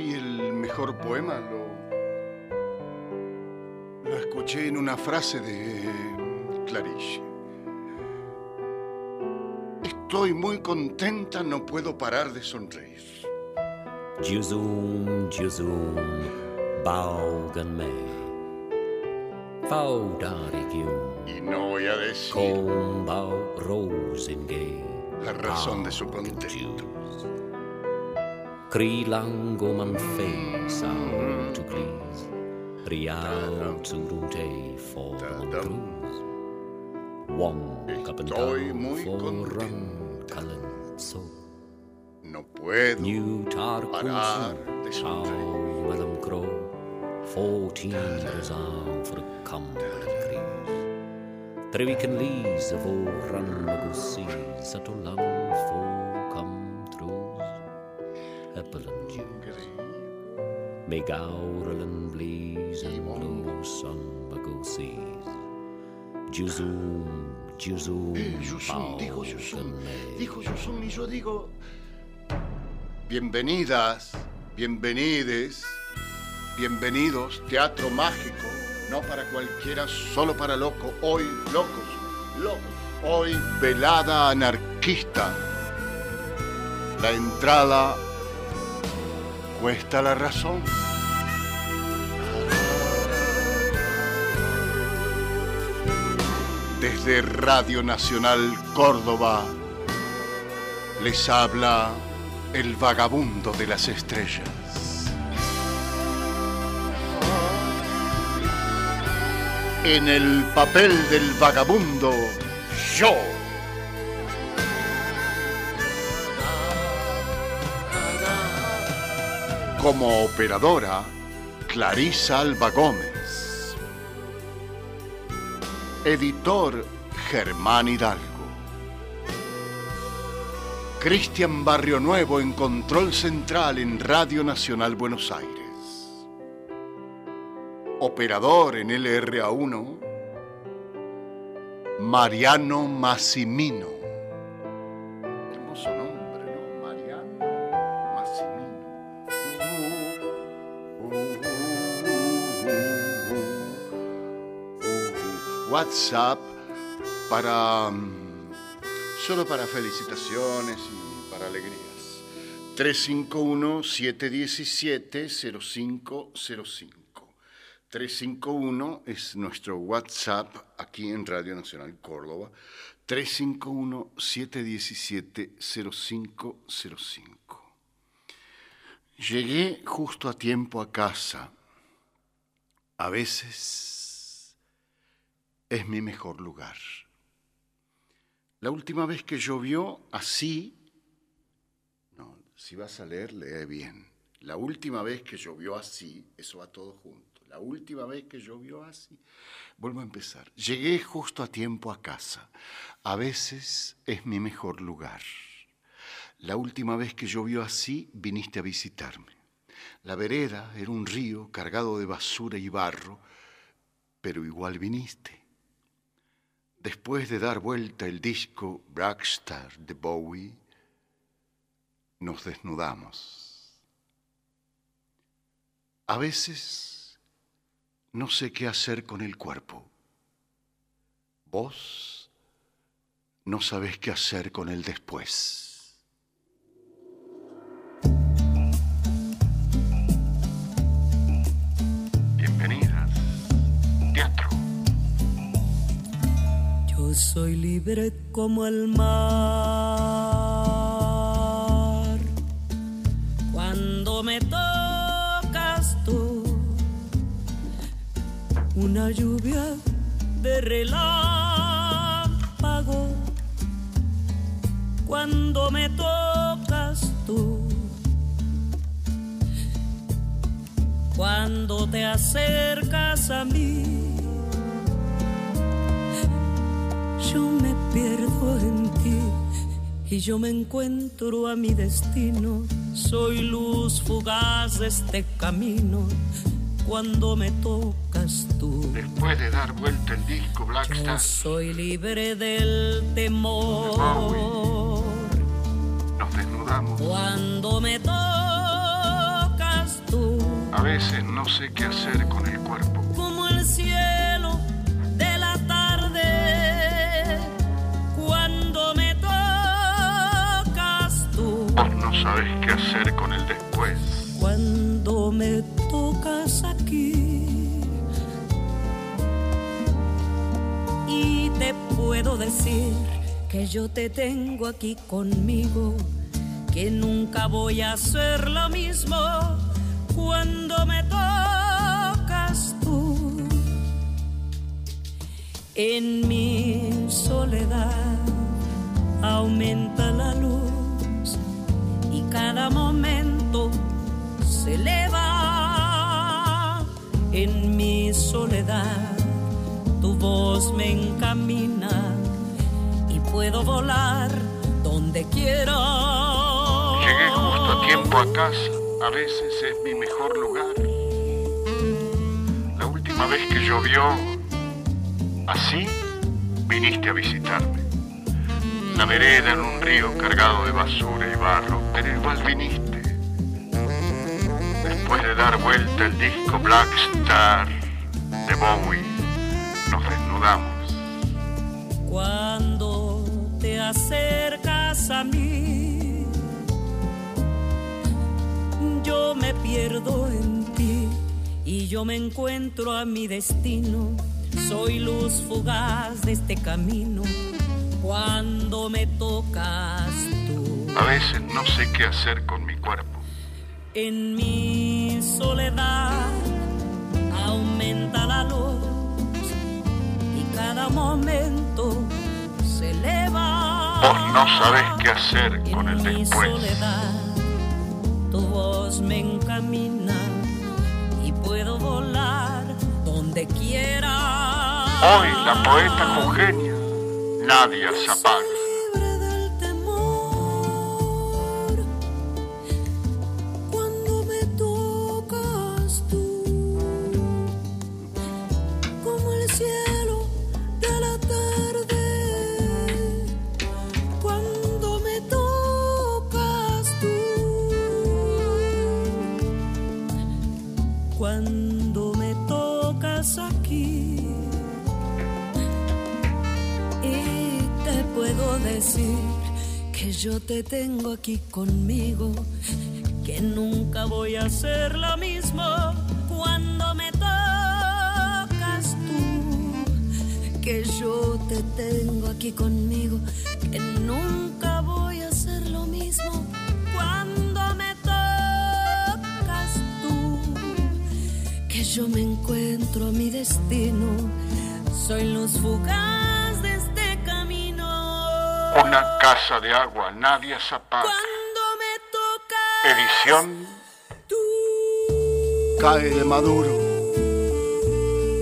Hoy el mejor poema lo, lo escuché en una frase de Clarice. Estoy muy contenta, no puedo parar de sonreír. Me. Y no voy a decir rosengay. la razón de su contento. Cri lango man face out to please. Riau tsurunte for man cruise. Wong up and down for run callen so. No puedo New tar parar de How sonreír. Willem Crow, fourteen years out for a Cumberland cruise. Treviken lees of all run seas a lang for make ourel and bleeze and seas. Juzum, juzum, Eh, dijo Yusun, dijo Yusun y yo digo, bienvenidas, bienvenides, bienvenidos, teatro mágico, no para cualquiera, solo para loco, hoy locos, locos, hoy velada anarquista. La entrada cuesta la razón. Desde Radio Nacional Córdoba les habla el vagabundo de las estrellas. En el papel del vagabundo, yo. Como operadora, Clarisa Alba Gómez. Editor Germán Hidalgo. Cristian Barrio Nuevo en Control Central en Radio Nacional Buenos Aires. Operador en LRA1, Mariano Massimino. WhatsApp para mm, solo para felicitaciones y para alegrías. 351-717-0505. 351 es nuestro WhatsApp aquí en Radio Nacional Córdoba. 351-717-0505. Llegué justo a tiempo a casa. A veces es mi mejor lugar. La última vez que llovió así, no, si vas a leer, lee bien. La última vez que llovió así, eso va todo junto. La última vez que llovió así, vuelvo a empezar. Llegué justo a tiempo a casa. A veces es mi mejor lugar. La última vez que llovió así, viniste a visitarme. La vereda era un río cargado de basura y barro, pero igual viniste. Después de dar vuelta el disco Blackstar de Bowie, nos desnudamos. A veces no sé qué hacer con el cuerpo. Vos no sabés qué hacer con el después. Soy libre como el mar. Cuando me tocas tú, una lluvia de relámpago. Cuando me tocas tú, cuando te acercas a mí yo me pierdo en ti y yo me encuentro a mi destino. Soy luz fugaz de este camino cuando me tocas tú. Después de dar vuelta el disco Yo Blackstar, soy libre del temor nos desnudamos. cuando me tocas veces no sé qué hacer con el cuerpo. Sabes qué hacer con el después. Cuando me tocas aquí. Y te puedo decir que yo te tengo aquí conmigo, que nunca voy a hacer lo mismo cuando me tocas tú. En mi soledad aumenta momento se eleva. En mi soledad tu voz me encamina puedo volar donde quiera. Llegué justo a tiempo a casa, a veces es mi mejor lugar. La última vez que llovió así, viniste a visitarme. La vereda en un río cargado de basura y barro, pero igual viniste. Después de dar vuelta el disco Black Star de Bowie, nos desnudamos. Cuando te acercas a mí, yo me pierdo en ti y yo me encuentro a mi destino. Soy luz fugaz de este camino cuando me tocas tú. A veces no sé qué hacer con mi cuerpo. En mi soledad aumenta la luz y cada momento Vos no sabés qué hacer con el después. tu voz me encamina y puedo volar donde quiera. Hoy la poeta congenia, Nadia Zapag. Yo te tengo aquí conmigo, que nunca voy a ser lo mismo cuando me tocas tú. Que yo te tengo aquí conmigo, que nunca voy a ser lo mismo cuando me tocas tú. Que yo me encuentro a mi destino, soy luz fugaz una casa de agua, nadie Zapata. Cuando me toca. Edición. Tú. Cae de Maduro.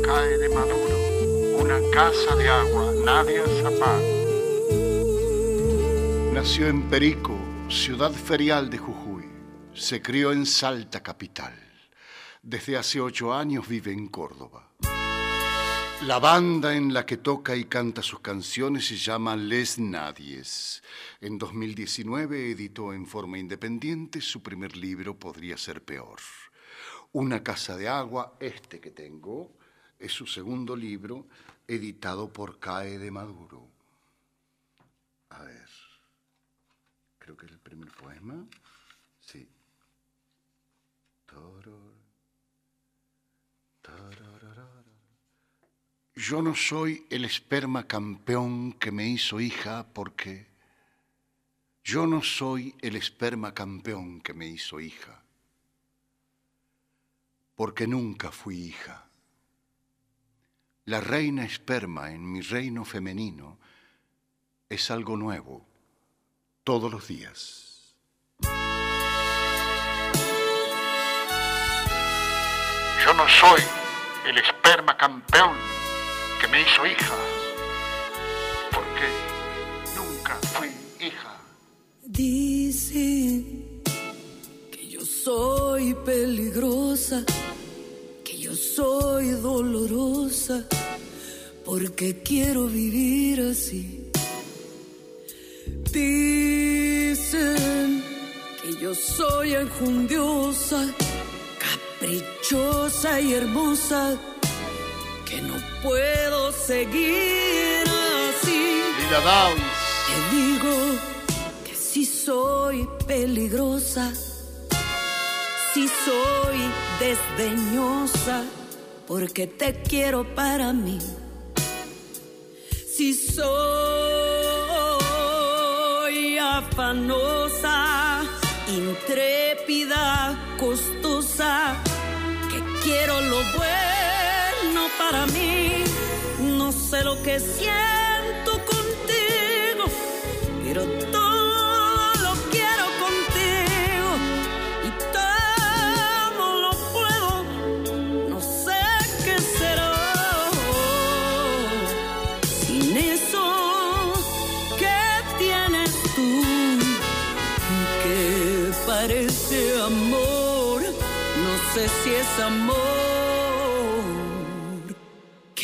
Cae de Maduro. Una casa de agua, Nadia Zapata. Nació en Perico, ciudad ferial de Jujuy. Se crió en Salta capital. Desde hace ocho años vive en Córdoba. La banda en la que toca y canta sus canciones se llama Les Nadies. En 2019 editó en forma independiente su primer libro Podría ser peor. Una casa de agua, este que tengo, es su segundo libro, editado por CAE de Maduro. A ver, creo que es el primer poema. Sí. Yo no soy el esperma campeón que me hizo hija porque yo no soy el esperma campeón que me hizo hija, porque nunca fui hija. La reina esperma en mi reino femenino es algo nuevo todos los días. Yo no soy el esperma campeón que me hizo hija, porque nunca fui hija. Dicen que yo soy peligrosa, que yo soy dolorosa, porque quiero vivir así. Dicen que yo soy enjundiosa, caprichosa y hermosa, que no puedo seguir así. Te digo que si soy peligrosa, si soy desdeñosa, porque te quiero para mí. Si soy afanosa, intrépida, costosa, que quiero lo bueno para mí. No sé lo que siento contigo, pero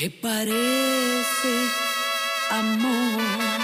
que parece amor.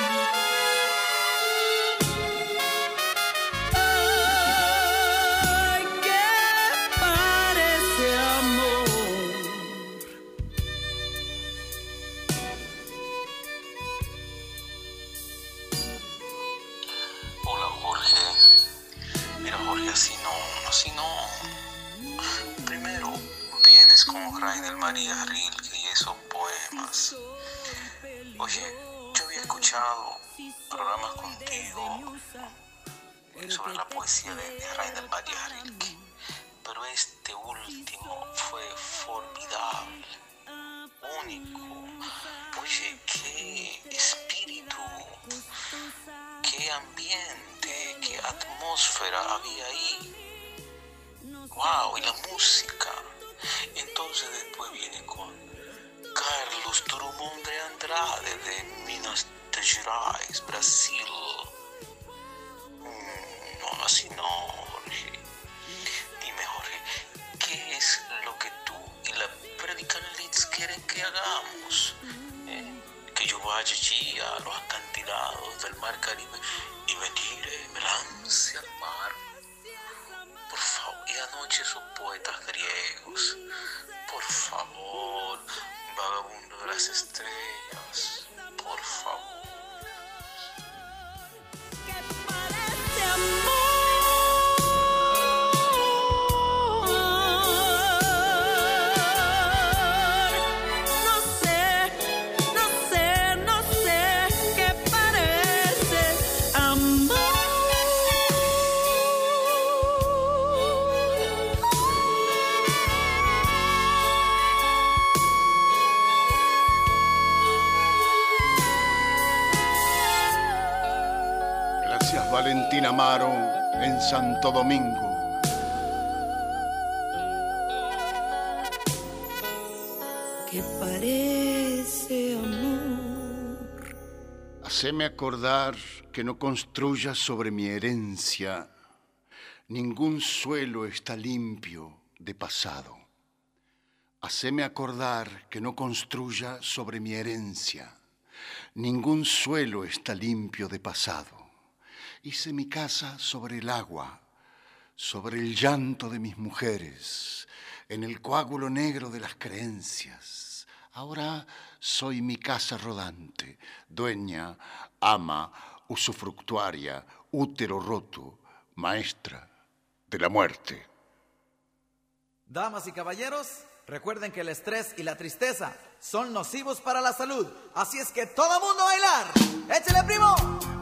En Santo Domingo. que parece amor. Haceme acordar que no construyas sobre mi herencia. Ningún suelo está limpio de pasado. Haceme acordar que no construya sobre mi herencia. Ningún suelo está limpio de pasado. Hice mi casa sobre el agua, sobre el llanto de mis mujeres, en el coágulo negro de las creencias. Ahora soy mi casa rodante, dueña, ama, usufructuaria, útero roto, maestra de la muerte. Damas y caballeros, recuerden que el estrés y la tristeza son nocivos para la salud. Así es que todo mundo a bailar. ¡Échale, primo!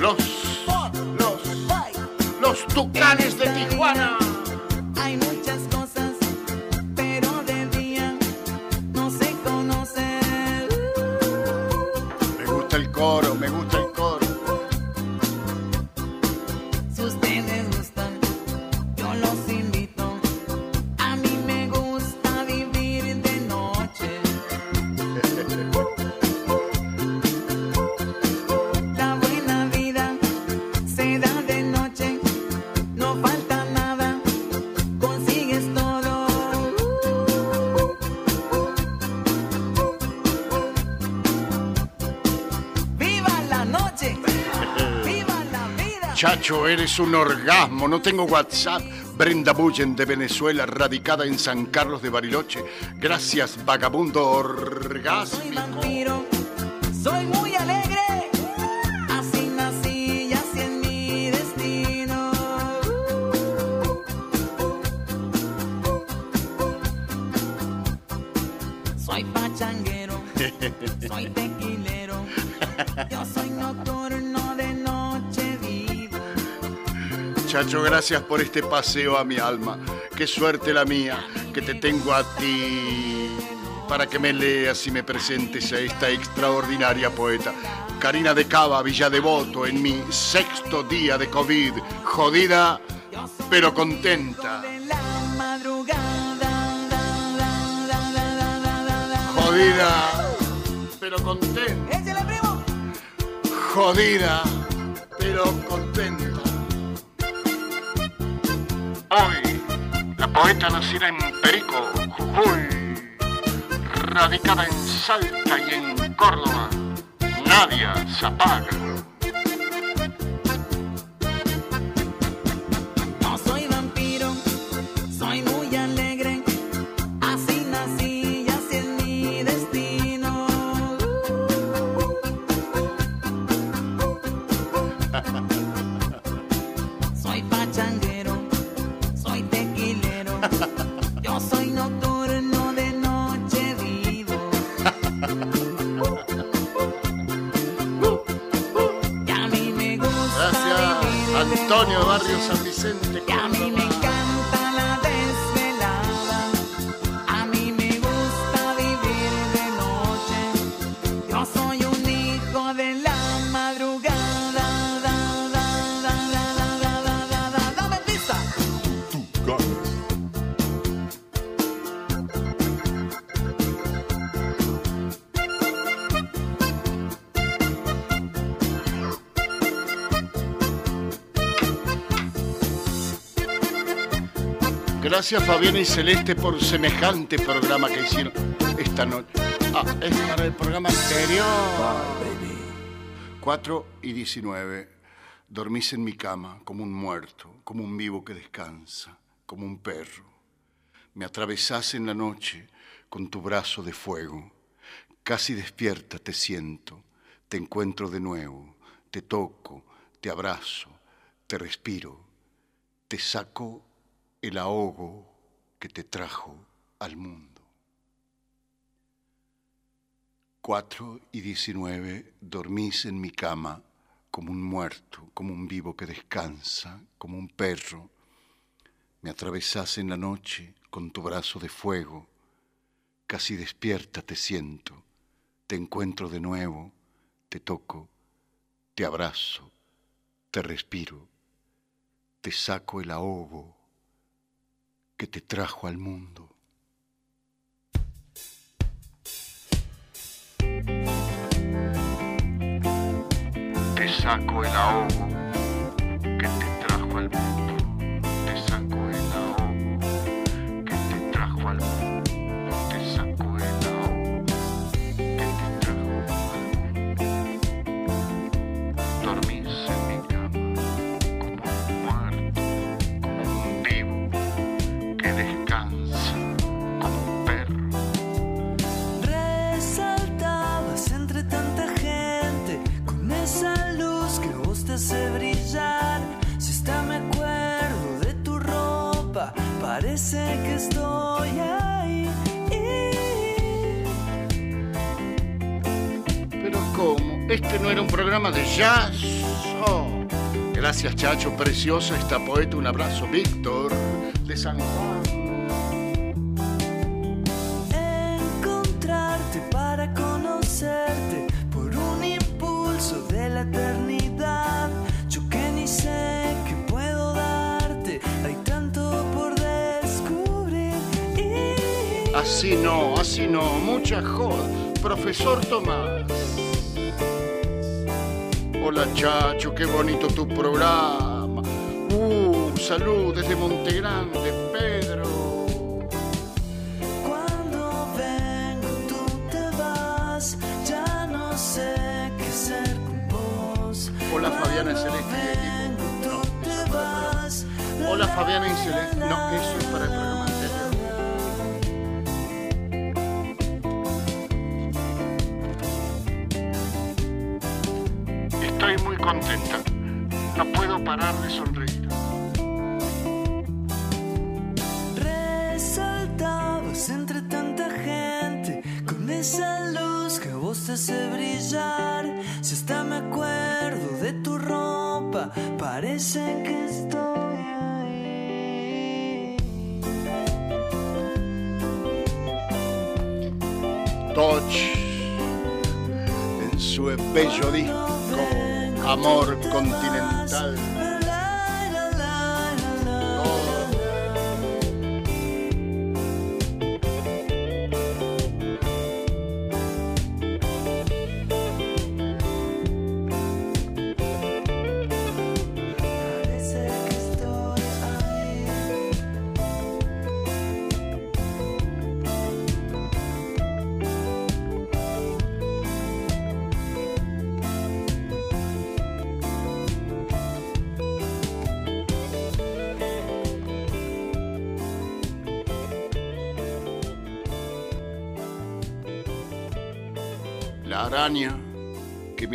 Los, los, los tucanes de Tijuana. Eres un orgasmo, no tengo WhatsApp. Brenda Bullen de Venezuela, radicada en San Carlos de Bariloche. Gracias, vagabundo orgasmo. Soy vampiro, soy muy alegre. Gracias por este paseo a mi alma. Qué suerte la mía que te tengo a ti para que me leas y me presentes a esta extraordinaria poeta. Karina de Cava, Villa Devoto, en mi sexto día de COVID. Jodida, pero contenta. Jodida, pero contenta. Jodida, pero contenta. Hoy, la poeta nacida en Perico, Jujuy, radicada en Salta y en Córdoba, Nadia Zapaga. Antonio, barrio San Vicente, Gracias Fabiana y Celeste por semejante programa que hicieron esta noche. Ah, es para el programa anterior. 4 y 19. Dormís en mi cama como un muerto, como un vivo que descansa, como un perro. Me atravesás en la noche con tu brazo de fuego. Casi despierta te siento, te encuentro de nuevo, te toco, te abrazo, te respiro, te saco el ahogo que te trajo al mundo. 4 y 19, dormís en mi cama como un muerto, como un vivo que descansa, como un perro. Me atravesás en la noche con tu brazo de fuego, casi despierta te siento, te encuentro de nuevo, te toco, te abrazo, te respiro, te saco el ahogo que te trajo al mundo. Te saco el ahogo que te parece que estoy ahí. Pero ¿cómo? ¿Este no era un programa de jazz? Oh, gracias, Chacho, preciosa esta poeta. Un abrazo, Víctor, de San Juan. Encontrarte para conocerte por un impulso de la Así no, así no, mucha joda. Profesor Tomás. Hola, Chacho, qué bonito tu programa. Uh, salud desde Montegrande, Pedro. Cuando vengo tú te vas, ya no sé qué hacer con vos. Hola, Fabiana Celeste y vengo Fabiana Inceleste. No, eso es para el programa de sonreír. Resaltabas entre tanta gente con esa luz que a vos te hace brillar. Si hasta me acuerdo de tu ropa, parece que estoy ahí. Touch en su bello disco Amor Continental.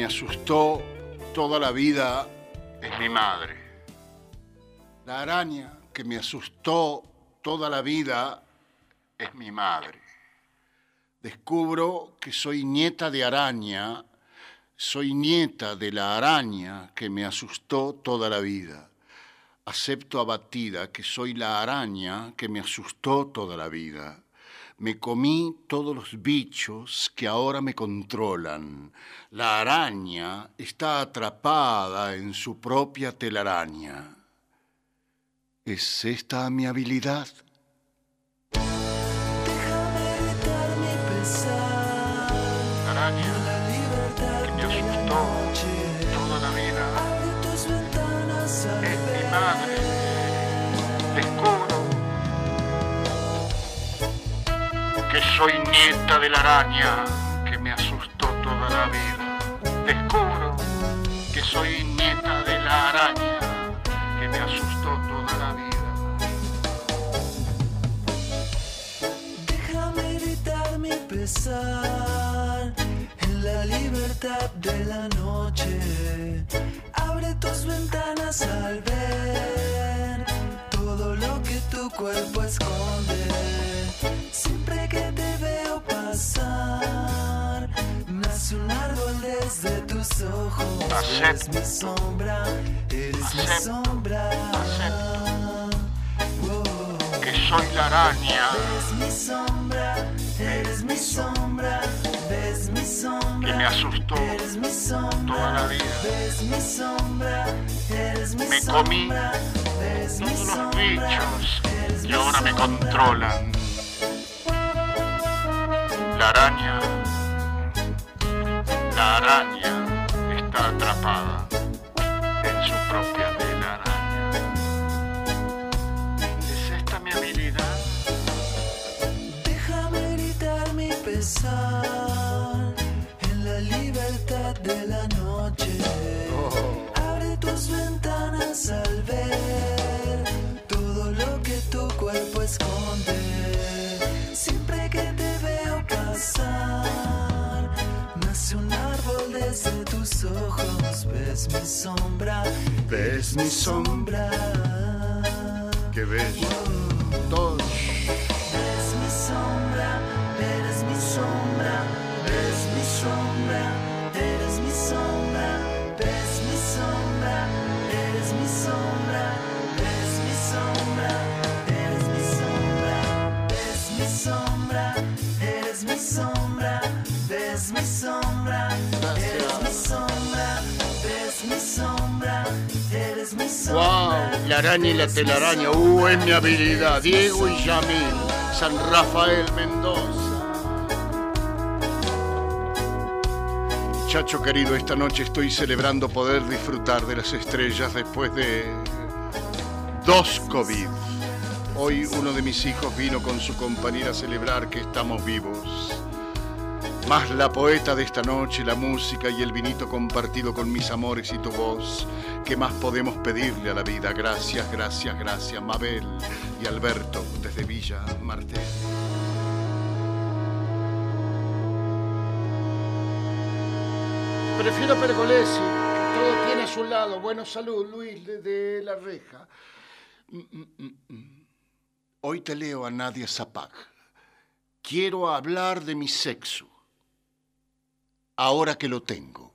Asustó toda la vida es mi madre. La araña que me asustó toda la vida es mi madre. Descubro que soy nieta de araña, soy nieta de la araña que me asustó toda la vida. Acepto abatida que soy la araña que me asustó toda la vida. Me comí todos los bichos que ahora me controlan. La araña está atrapada en su propia telaraña. ¿Es esta mi habilidad? Déjame gritar mi pesar. La araña que me asustó soy nieta de la araña que me asustó toda la vida. Descubro que soy nieta de la araña que me asustó toda la vida. Déjame gritar mi pesar en la libertad de la noche. Abre tus ventanas al ver todo lo que tu cuerpo esconde. Siempre que te pasar, nace un árbol desde tus ojos. Eres mi sombra, eres mi sombra. Que soy la araña Eres mi sombra, eres mi sombra, ves mi sombra. que me asustó Eres mi sombra, toda la vida. ves mi sombra, eres mi Me comí todos los bichos que mi ahora me controlan. La araña, la araña está atrapada en su propia telaraña. ¿Es esta mi habilidad? Déjame gritar mi pesar en la libertad de la noche. Abre tus ventanas al ver todo lo que tu cuerpo esconde. Ojos. Ves mi sombra, ¿Ves mi sombra? bello. Todos. Eres mi sombra, eres mi sombra, eres mi sombra, eres mi sombra, ves mi sombra, eres mi sombra, ves mi sombra, eres mi sombra, ves mi sombra, eres mi sombra, ves mi sombra, ¡Wow! La araña y la telaraña. ¡Uh, es mi habilidad! Diego y Yamil. San Rafael Mendoza. Chacho querido, esta noche estoy celebrando poder disfrutar de las estrellas después de dos COVID. Hoy uno de mis hijos vino con su compañera a celebrar que estamos vivos. Más la poeta de esta noche, la música y el vinito compartido con mis amores y tu voz. ¿Qué más podemos pedirle a la vida? Gracias, gracias, gracias, Mabel y Alberto desde Villa Martel. Prefiero Pergolesi, todo tiene a su lado. Bueno, salud, Luis, desde la reja. Mm, mm, mm, Hoy te leo a Nadia Zapag. Quiero hablar de mi sexo, ahora que lo tengo.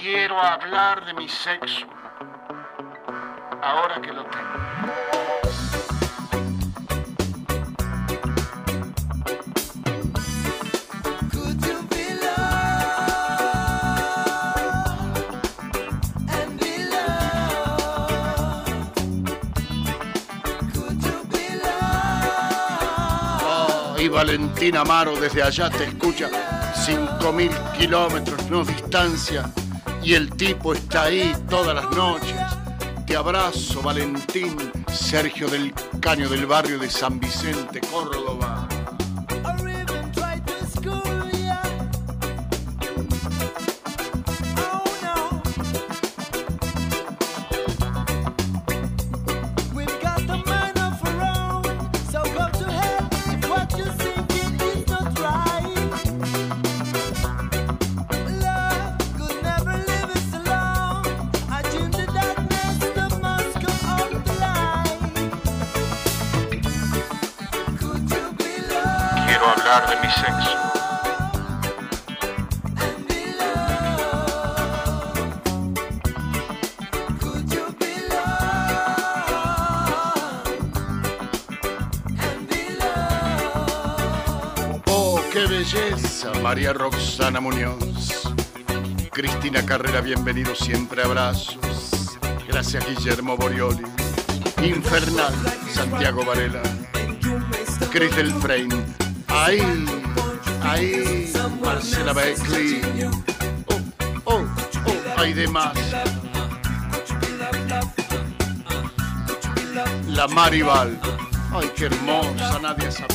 Quiero hablar de mi sexo, ahora que lo tengo. Valentina Amaro desde allá te escucha. Cinco mil kilómetros, no distancia. Y el tipo está ahí todas las noches. Te abrazo, Valentín. Sergio del Caño del barrio de San Vicente, Córdoba. María Roxana Muñoz. Cristina Carrera, bienvenido siempre, abrazos. Gracias, Guillermo Borioli. Infernal, Santiago Varela. Cris del Frame. Ahí, ahí, Marcela Beckley. Oh, oh, oh, hay de más. La Maribal. Ay, qué hermosa, Nadia Zapata.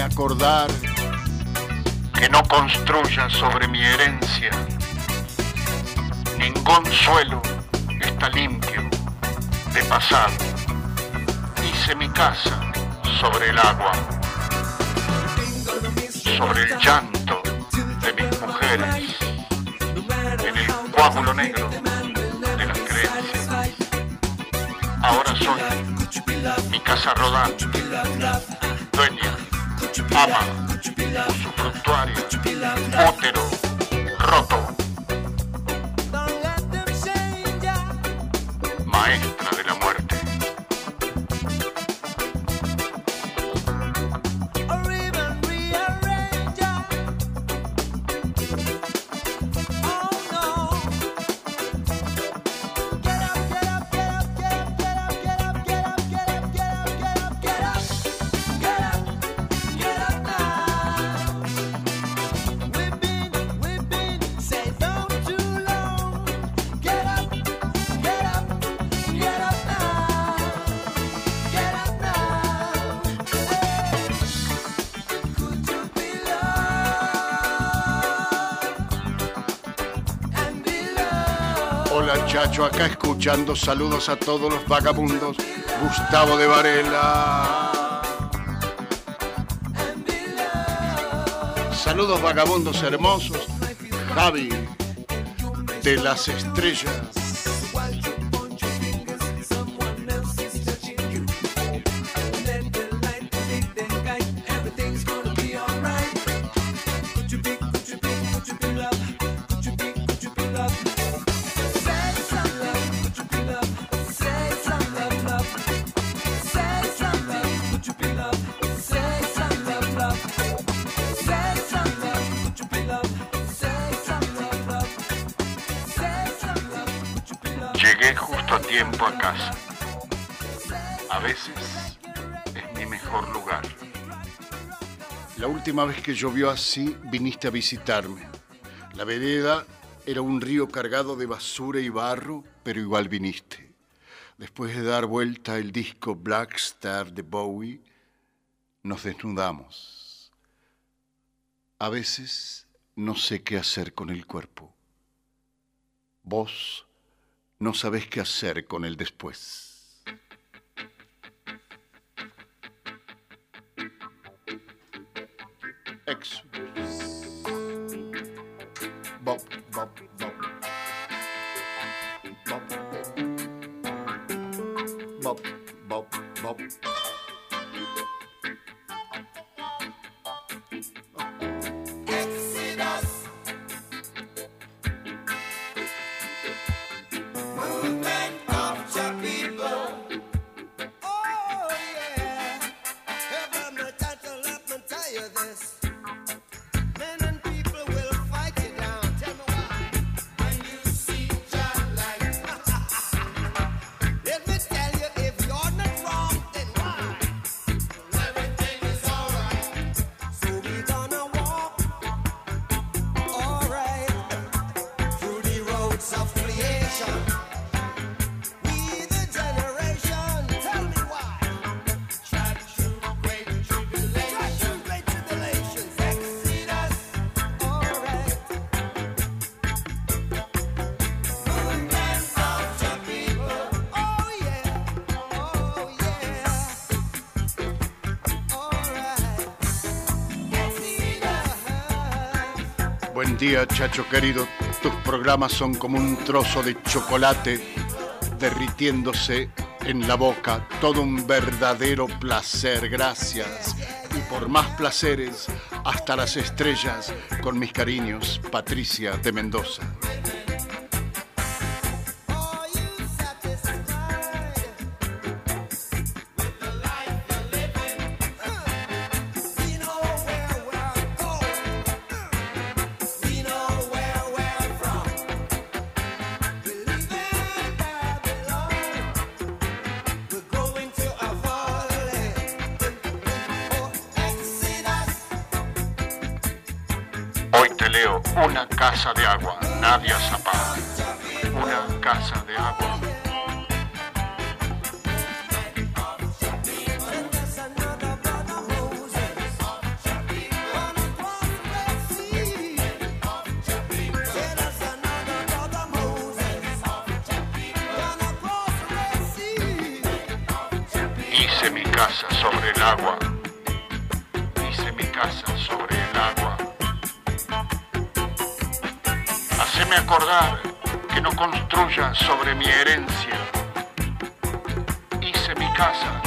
Acordar que no construya sobre mi herencia. Ningún suelo está limpio de pasado. Hice mi casa sobre el agua, sobre el llanto de mis mujeres, en el coágulo negro de las creencias. Ahora soy mi casa rodante, Mama, Otero. Escuchando saludos a todos los vagabundos. Gustavo de Varela. Saludos vagabundos hermosos. Javi de las estrellas. Llegué justo a tiempo a casa. A veces es mi mejor lugar. La última vez que llovió así, viniste a visitarme. La vereda era un río cargado de basura y barro, pero igual viniste. Después de dar vuelta el disco Black Star de Bowie, nos desnudamos. A veces no sé qué hacer con el cuerpo. Vos no sabés qué hacer con el después. Día, chacho querido. Tus programas son como un trozo de chocolate derritiéndose en la boca. Todo un verdadero placer. Gracias. Y por más placeres, hasta las estrellas, con mis cariños, Patricia de Mendoza. Agua. Hice mi casa sobre el agua. Haceme acordar que no construya sobre mi herencia. Hice mi casa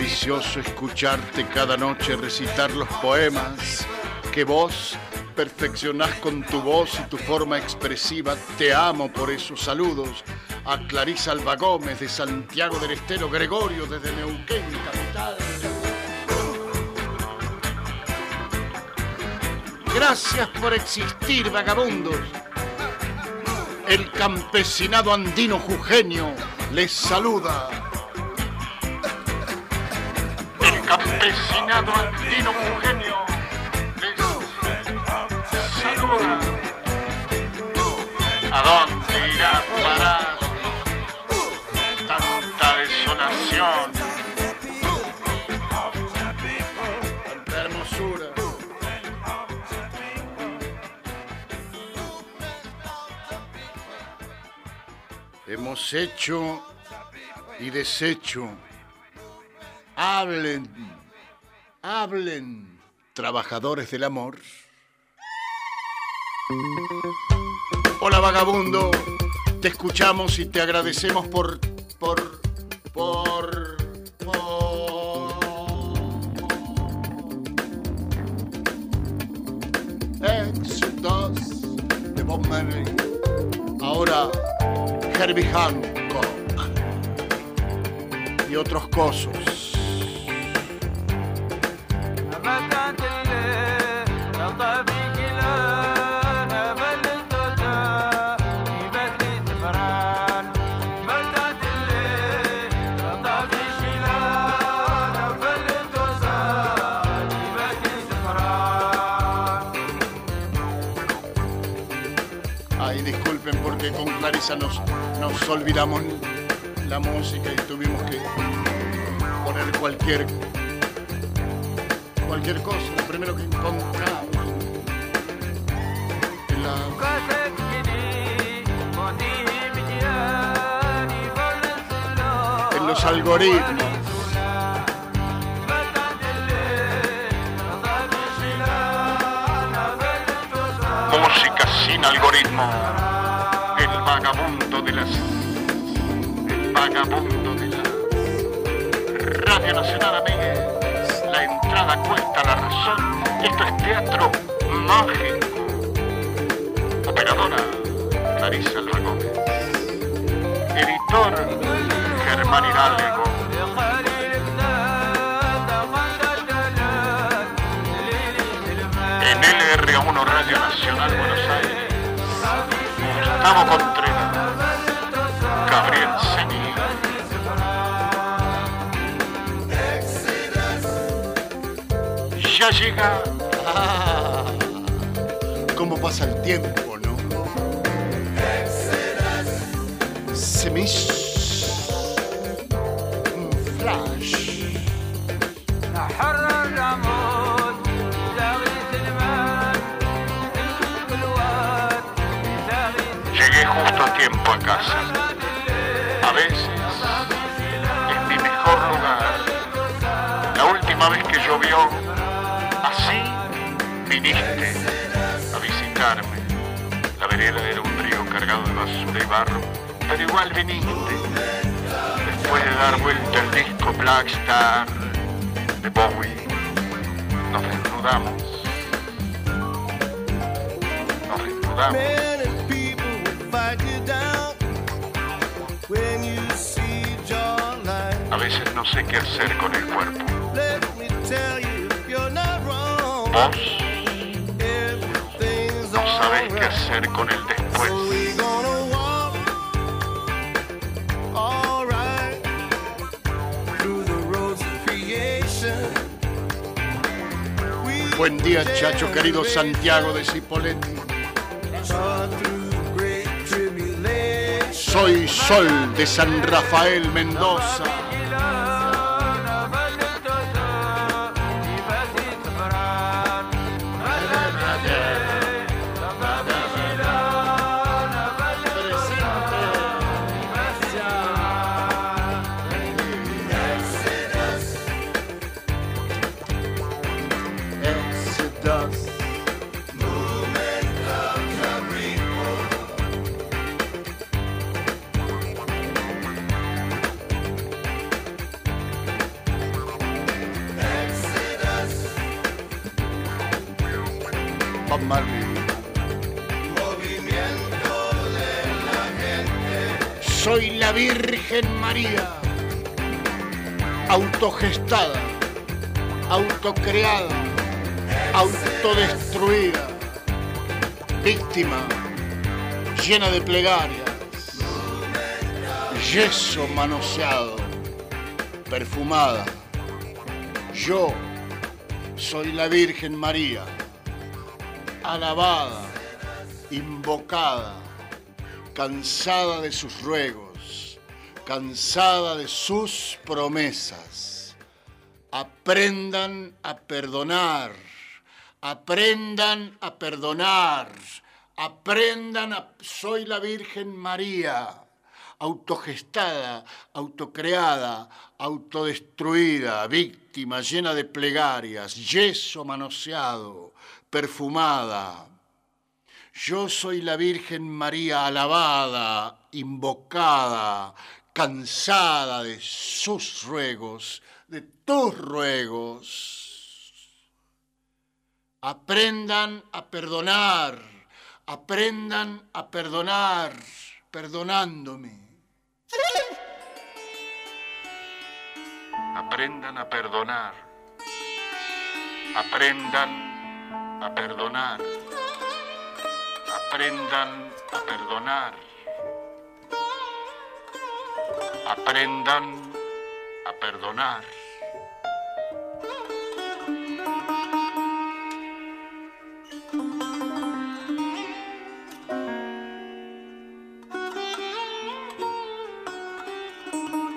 delicioso escucharte cada noche recitar los poemas que vos perfeccionás con tu voz y tu forma expresiva. Te amo por esos saludos. A Clarisa Alba Gómez de Santiago del Estero, Gregorio desde Neuquén, capital. Gracias por existir, vagabundos. El campesinado andino jujeño les saluda. Saluda. ¿A dónde irá parar tanta desolación? Tanta hermosura. Hemos hecho y deshecho. Hablen, hablen, trabajadores del amor. Hola vagabundo, te escuchamos y te agradecemos por, por, por, por... Éxitos de Bob Marley. Ahora Herbie Hancock y otros cosos. Nos, nos olvidamos la música y tuvimos que poner cualquier cualquier cosa, lo primero que encontramos. En la- en los algoritmos. Música sin algoritmo. Vagabundo de las. El vagabundo de la. Radio Nacional Amigues. La entrada cuesta la razón. Esto es teatro mágico. Operadora Clarisa Alba editor Germán Hidalgo, en LR1 Radio Nacional Buenos Aires, Gustavo Contreras, Ya llega. Ah, ¿Cómo pasa el tiempo, no? Se me hizo un flash. Llegué justo a tiempo a casa. A veces es mi mejor lugar. La última vez que llovió, viniste a visitarme. La vereda era un río cargado de basura y barro, pero igual viniste. Después de dar vuelta el disco Black Star de Bowie, nos desnudamos. Nos desnudamos. Many people will fight you down when you see your light. A veces no sé qué hacer con el cuerpo. Let sabés qué hacer con el después. Buen día, chacho querido Santiago de Cipoletti. Soy Sol de San Rafael Mendoza. Soy la Virgen María, autogestada, autocreada, autodestruida, víctima, llena de plegarias, yeso manoseado, perfumada. Yo soy la Virgen María, alabada, invocada, cansada de sus ruegos, cansada de sus promesas. Aprendan a perdonar, aprendan a perdonar, aprendan a... Soy la Virgen María, autogestada, autocreada, autodestruida, víctima, llena de plegarias, yeso manoseado, perfumada. Yo soy la Virgen María alabada, invocada, cansada de sus ruegos, de tus ruegos. Aprendan a perdonar, aprendan a perdonar, perdonándome. Aprendan a perdonar, aprendan a perdonar aprendan a perdonar. Aprendan a perdonar.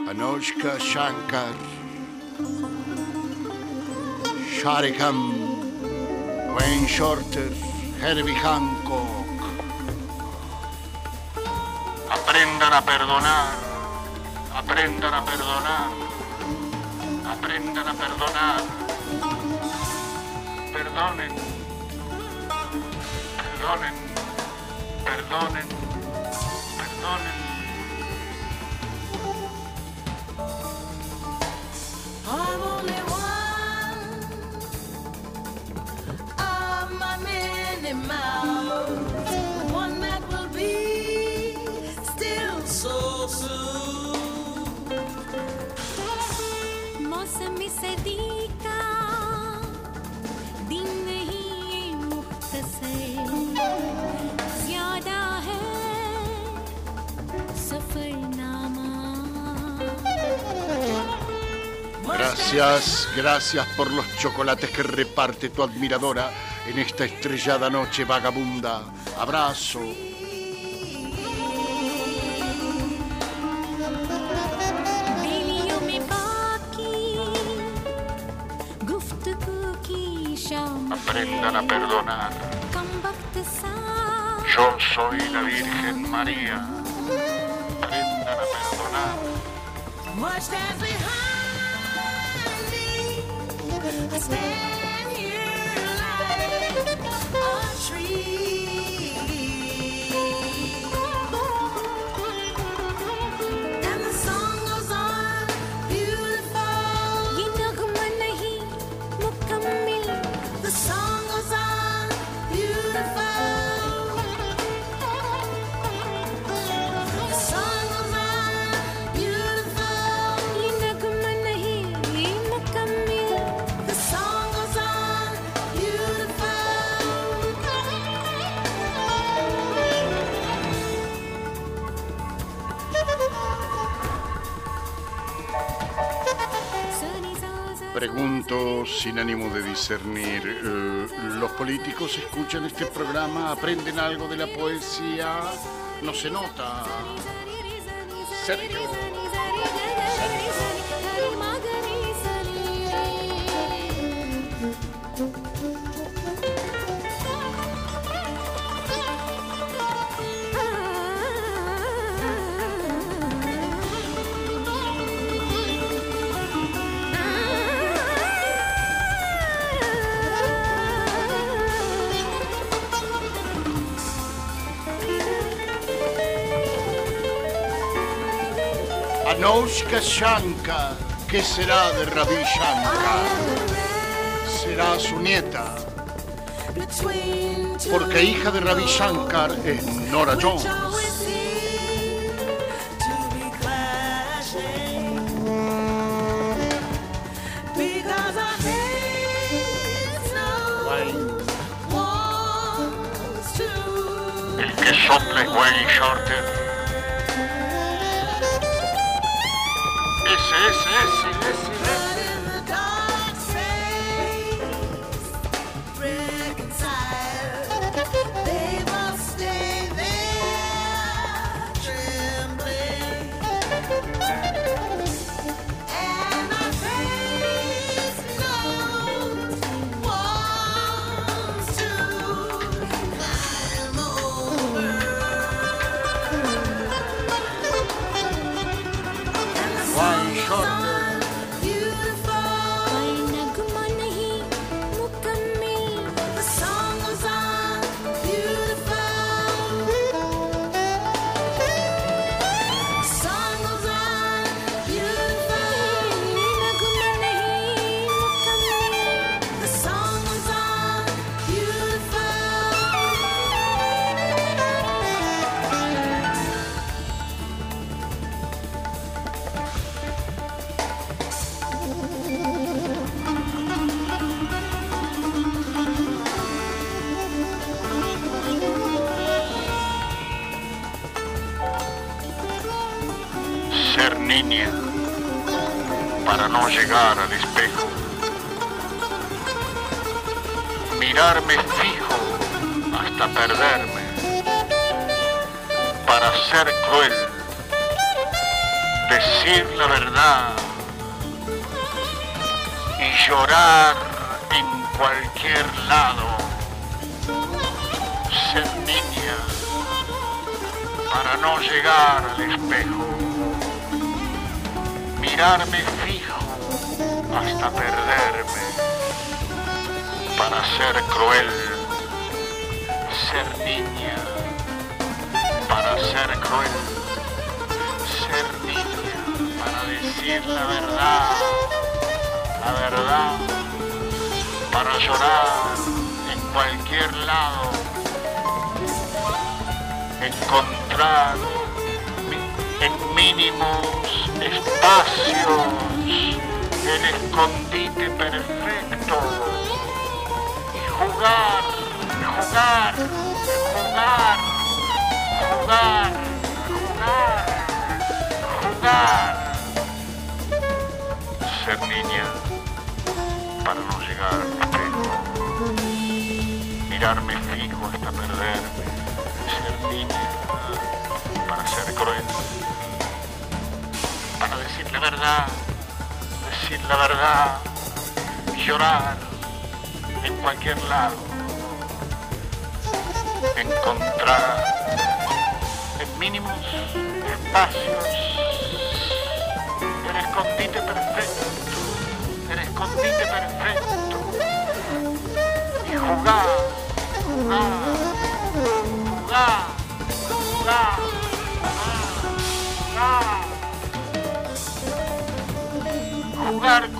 Anushka Shankar, Sharikam, Wayne Shorter, Herbie Hancock. Aprendan a perdonar, aprendan a perdonar, aprendan a perdonar. Perdonen, perdonen, perdonen, perdonen. My many Gracias, gracias por los chocolates que reparte tu admiradora en esta estrellada noche vagabunda. Abrazo. Aprendan a perdonar. Yo soy la Virgen María. Aprendan a perdonar. Stay. pregunto, sin ánimo de discernir, eh, ¿los políticos escuchan este programa? ¿Aprenden algo de la poesía? No se nota. Sergio. Noushka Shanka, ¿qué será de Ravi Shankar? Será su nieta. Porque hija de Ravi Shankar es Nora Jones. El que sople Wayne Shorter jugar, jugar, jugar, jugar, Ser niña para no llegar a espejo. Mirarme fijo hasta perderme. Ser niña para ser cruel. Para decir la verdad, decir la verdad, llorar en cualquier lado encontrar en mínimos espacios. El escondite perfecto, el escondite perfecto. Y jugar, jugar, jugar, jugar, jugar, jugar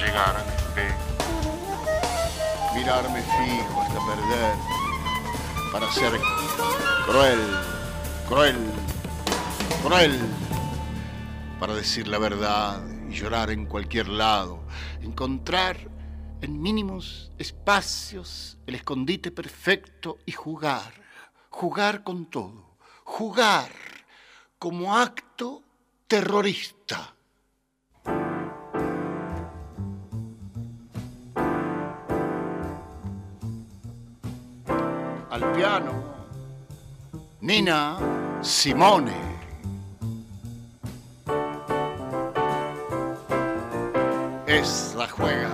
llegar a mi fe, mirarme fijo hasta perder, para ser cruel, cruel, cruel, para decir la verdad y llorar en cualquier lado, encontrar en mínimos espacios el escondite perfecto y jugar, jugar con todo, jugar como acto terrorista. Piano, Nina Simone. Es la juega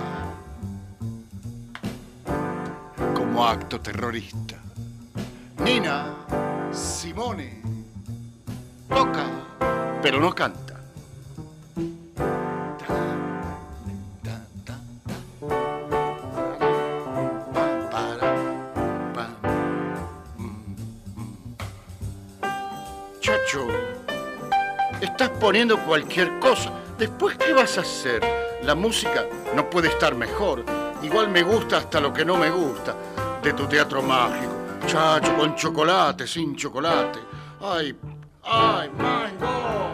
como acto terrorista. Nina Simone toca, pero no canta. Poniendo cualquier cosa. Después, ¿qué vas a hacer? La música no puede estar mejor. Igual me gusta hasta lo que no me gusta de tu teatro mágico. Chacho, con chocolate, sin chocolate. Ay, ay, my God.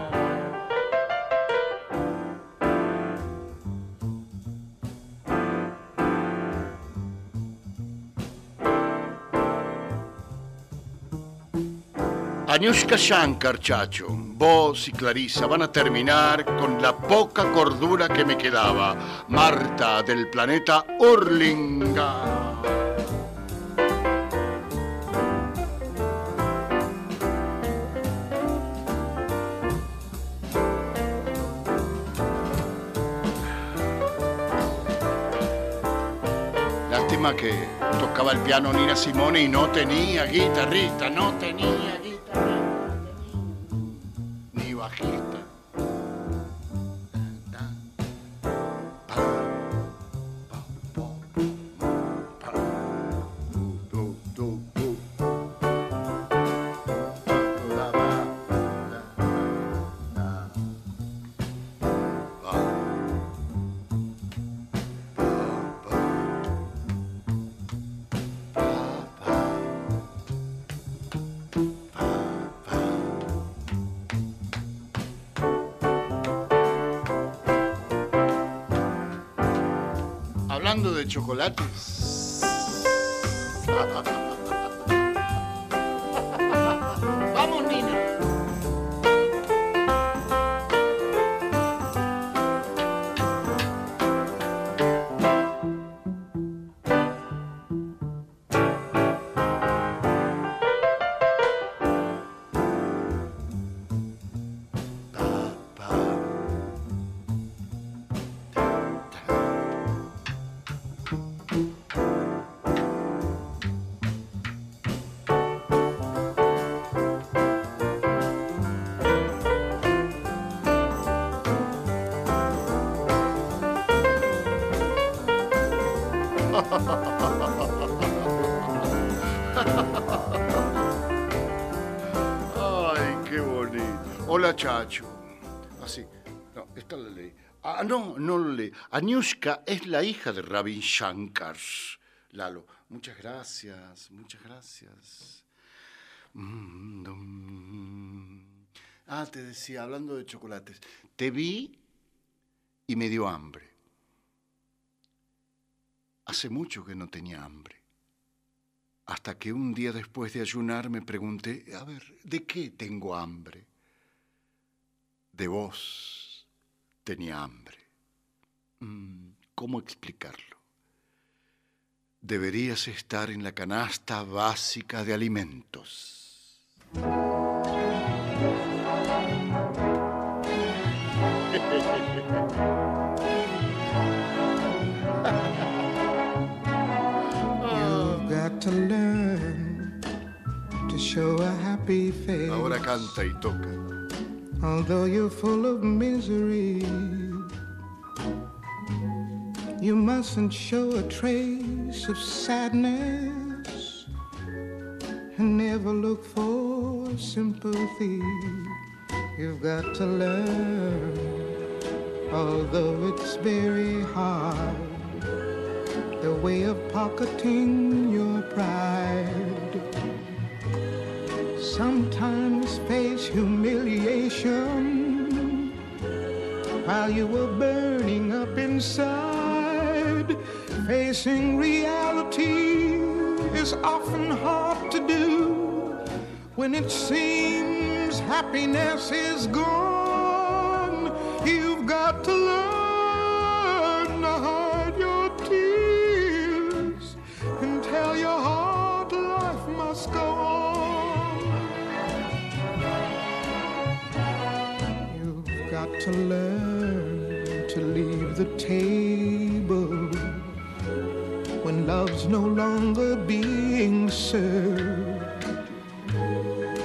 Anushka Shankar, chacho, vos y Clarisa van a terminar con la poca cordura que me quedaba. Marta del planeta Urlinga. Lástima que tocaba el piano Nina Simone y no tenía guitarrista, no tenía de chocolates. Anushka es la hija de Rabin Shankar. Lalo, muchas gracias, muchas gracias. Mm. Ah, te decía, hablando de chocolates, te vi y me dio hambre. Hace mucho que no tenía hambre. Hasta que un día después de ayunar me pregunté, a ver, ¿de qué tengo hambre? De vos Tenía hambre. Mm, ¿Cómo explicarlo? Deberías estar en la canasta básica de alimentos. You've got to learn to show a happy face. Ahora canta y toca. Although you're full of misery, you mustn't show a trace of sadness and never look for sympathy. You've got to learn, although it's very hard, the way of pocketing your pride. Sometimes face humiliation while you were burning up inside. Facing reality is often hard to do when it seems happiness is gone. You've got to learn to hide your tears and tell your heart life must go on. You've got to learn to leave the table no longer being served.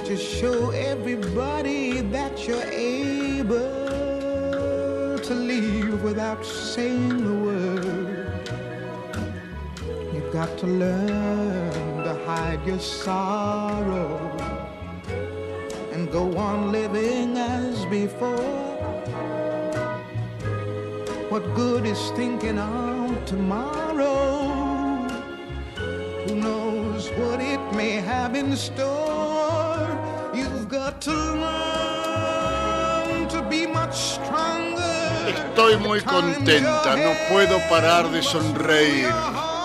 Just show everybody that you're able to leave without saying a word. You've got to learn to hide your sorrow and go on living as before. What good is thinking of tomorrow? In store? You've got to learn to be much stronger. Estoy muy contenta, no puedo parar de sonreír.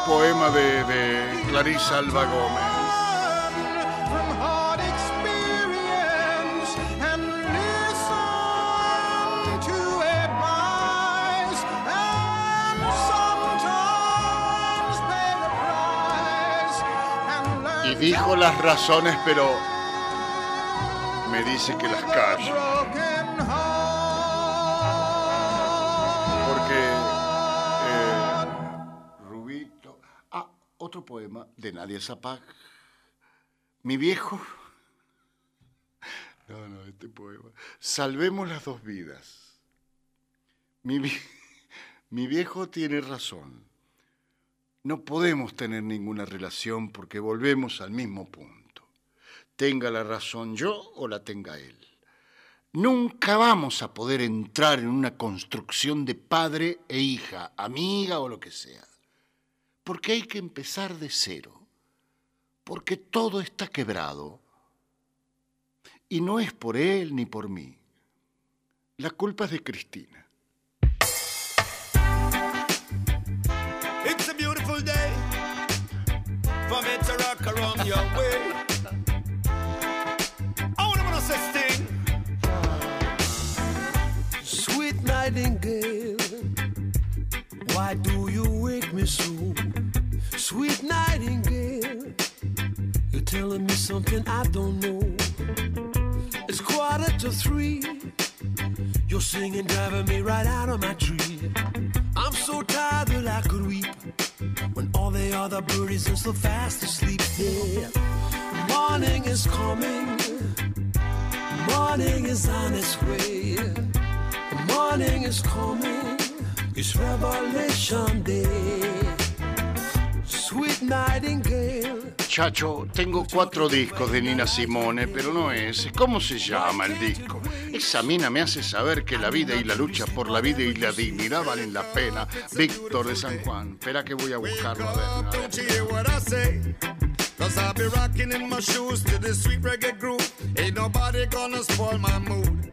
Poema de, de Clarisa Alba Gómez. Las razones, pero me dice que las broken Porque eh, Rubito. Ah, otro poema de Nadia Zapag. Mi viejo. No, no, este poema. Salvemos las dos vidas. Mi, vi- mi viejo tiene razón. No podemos tener ninguna relación porque volvemos al mismo punto. Tenga la razón yo o la tenga él. Nunca vamos a poder entrar en una construcción de padre e hija, amiga o lo que sea. Porque hay que empezar de cero. Porque todo está quebrado. Y no es por él ni por mí. La culpa es de Cristina. Nightingale, why do you wake me so? Sweet nightingale, you're telling me something I don't know. It's quarter to three, you're singing, driving me right out of my tree. I'm so tired that I could weep when all the other birdies are so fast asleep. Yeah, morning is coming, morning is on its way. Morning is coming, it's Revelation Day. Sweet nightingale, Chacho, tengo cuatro discos de Nina Simone, pero no es. ¿Cómo se llama el disco? Esa mina me hace saber que la vida y la lucha por la vida y la dignidad valen la pena. Víctor de San Juan. Espera que voy a buscarlo. A ver, a ver. Don't you hear what I say? Cause I'll be rocking in my shoes to this sweet reggae groove. Ain't nobody gonna spoil my mood.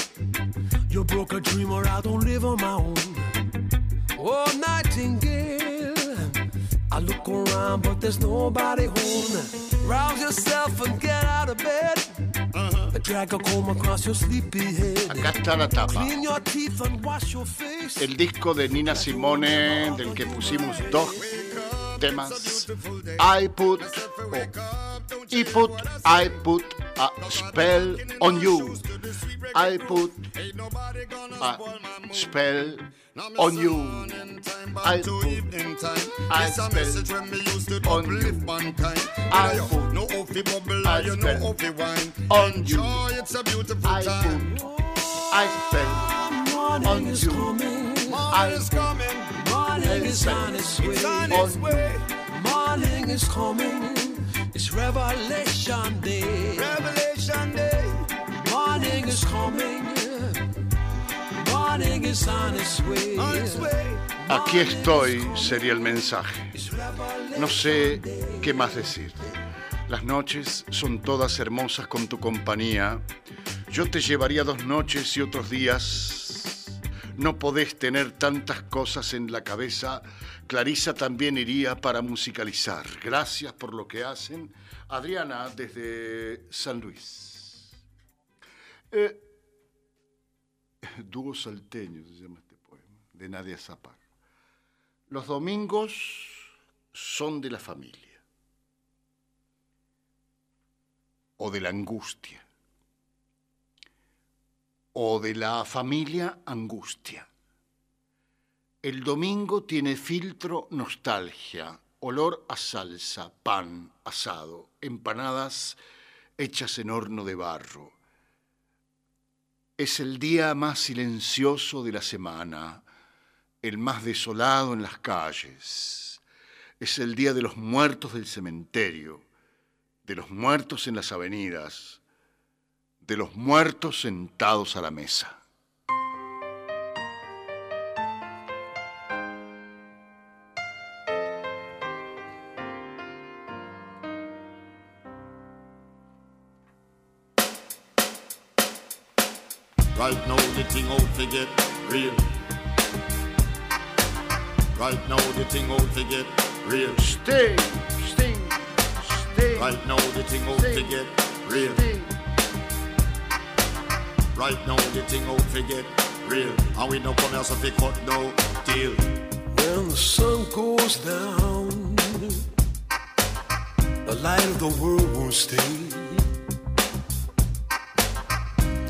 you broke a dream or I don't live on my own. Oh, Nightingale, I look around but there's nobody home. Rouse yourself and get out of bed. Drag a comb across your sleepy head. Acá está la tapa. Clean your teeth and wash your face. El disco de Nina Simone, del que pusimos dos temas. I put, o oh, I put, I put a spell on you. I put a spell on you. I put I spell on you. I put No offy bubble, I you spell offy wine. on you. It's a beautiful I put I spell on you. coming. I Morning is put coming. Morning is on its way. It's on on its you. way. Morning is coming. It's Revelation Day. Revelation Day. Morning is coming. Morning is on its way. On its way. Aquí estoy sería el mensaje. No sé qué más decir. Las noches son todas hermosas con tu compañía. Yo te llevaría dos noches y otros días. No podés tener tantas cosas en la cabeza. Clarisa también iría para musicalizar. Gracias por lo que hacen. Adriana desde San Luis. Eh, Dúo salteño se llama este poema, de Nadia Zapar. Los domingos son de la familia o de la angustia o de la familia angustia. El domingo tiene filtro nostalgia, olor a salsa, pan, asado, empanadas hechas en horno de barro. Es el día más silencioso de la semana, el más desolado en las calles. Es el día de los muertos del cementerio, de los muertos en las avenidas, de los muertos sentados a la mesa. Right now the thing out to get real. Right now the thing out to get real. Sting, sting, sting, Right now the thing out to get real. sting. Right now the thing out to get real. And we no come here so fi cut no deal. When the sun goes down, the light of the world won't stay.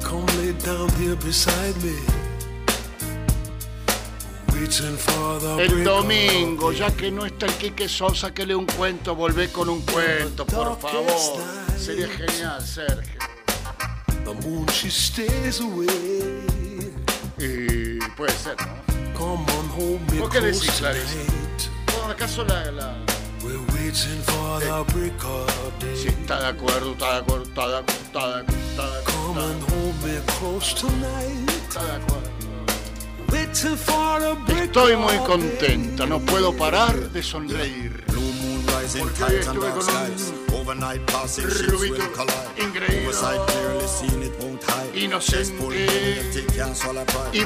Come lay down here beside me, waiting for the El domingo, ya que no está el Quique Sosa, que lee un cuento, volvé con un cuento, por favor. Sería genial, Sergio. The moon she stays away. Y puede ser, ¿no? Come on home, me ¿Vos qué decís, tonight. Bueno, ¿Acaso la, la- We're waiting for the break of day. Sí, está de acuerdo, está de acuerdo, está de acuerdo, está de acuerdo, está de acuerdo, Come and hold me close tonight. está de acuerdo. Waiting for the break Estoy muy contenta, no puedo parar de sonreír. Blue moon rising Porque and estuve dark skies. Overnight passing ships will collide. ingreído, Oversight clearly seen it won't hide. inocente Chest full lunatic can't swallow pride. y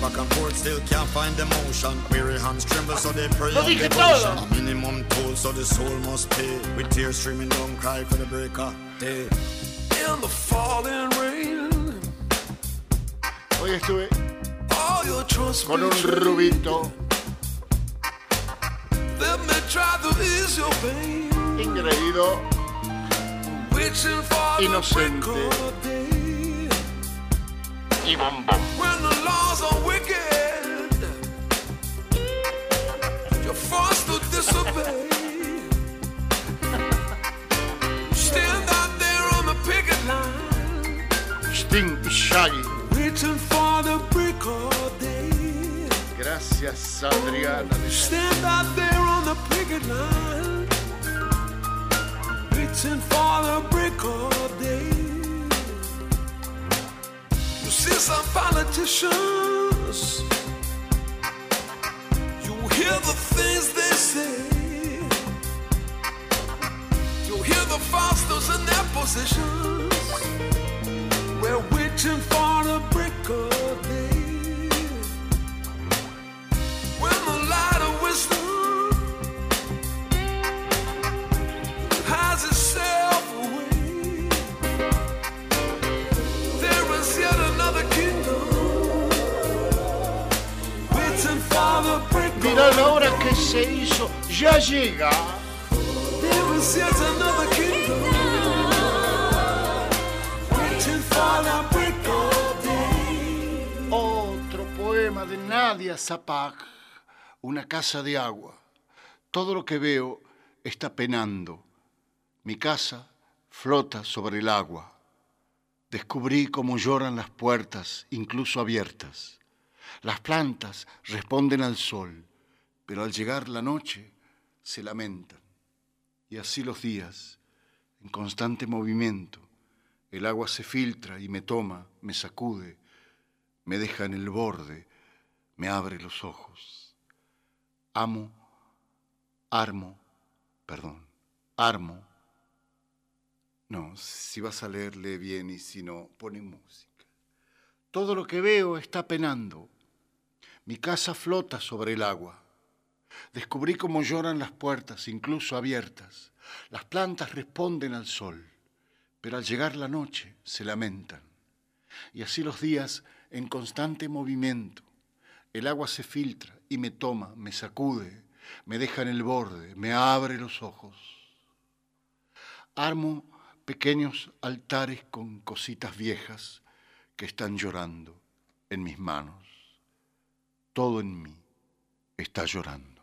back and forth still can't find emotion. Weary hands tremble so they pray Lo on dije devotion. A minimum toll so the soul must pay. With tears streaming down cry for the break of day. In the falling rain, Hoy estuve all your trust con un betrayed. rubito Me try to ease your pain. ingreído, Waiting for the Inocente. day. y. When the laws are wicked, you're forced to disobey. Stand out there on the picket line, Sting Shaggy. waiting for the break of day. Gracias, Adriana. Stand out there on the picket line, waiting for the break of day. You see some politicians you hear the things they say. You'll hear the fosters in their positions. We're waiting for the break of day. Mira la hora que se hizo, ya llega. There is yet another kingdom waiting for the break of day. Otro poema de Nadia Zapag, una casa de agua. Todo lo que veo está penando. Mi casa flota sobre el agua. Descubrí cómo lloran las puertas, incluso abiertas. Las plantas responden al sol, pero al llegar la noche se lamentan. Y así los días, en constante movimiento, el agua se filtra y me toma, me sacude, me deja en el borde, me abre los ojos. Amo, armo, perdón, armo. No, si vas a leer, lee bien y si no, pone música. Todo lo que veo está penando. Mi casa flota sobre el agua. Descubrí cómo lloran las puertas, incluso abiertas. Las plantas responden al sol, pero al llegar la noche se lamentan. Y así los días en constante movimiento. El agua se filtra y me toma, me sacude, me deja en el borde, me abre los ojos. Armo pequeños altares con cositas viejas que están llorando en mis manos. Todo en mí está llorando.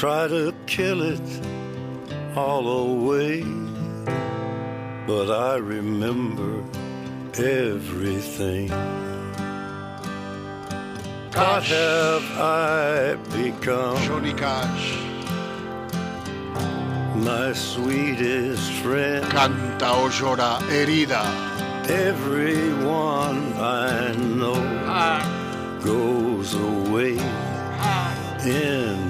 Try to kill it all away, but I remember everything. What have I become? Johnny Cash My sweetest friend. canta o llora herida. Everyone I know ah. goes away ah. in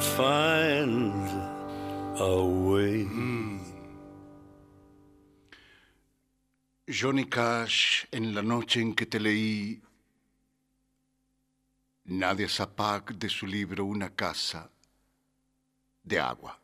Find a way. Johnny Cash, en la noche en que te leí, Nadia Zapak de su libro Una casa de agua.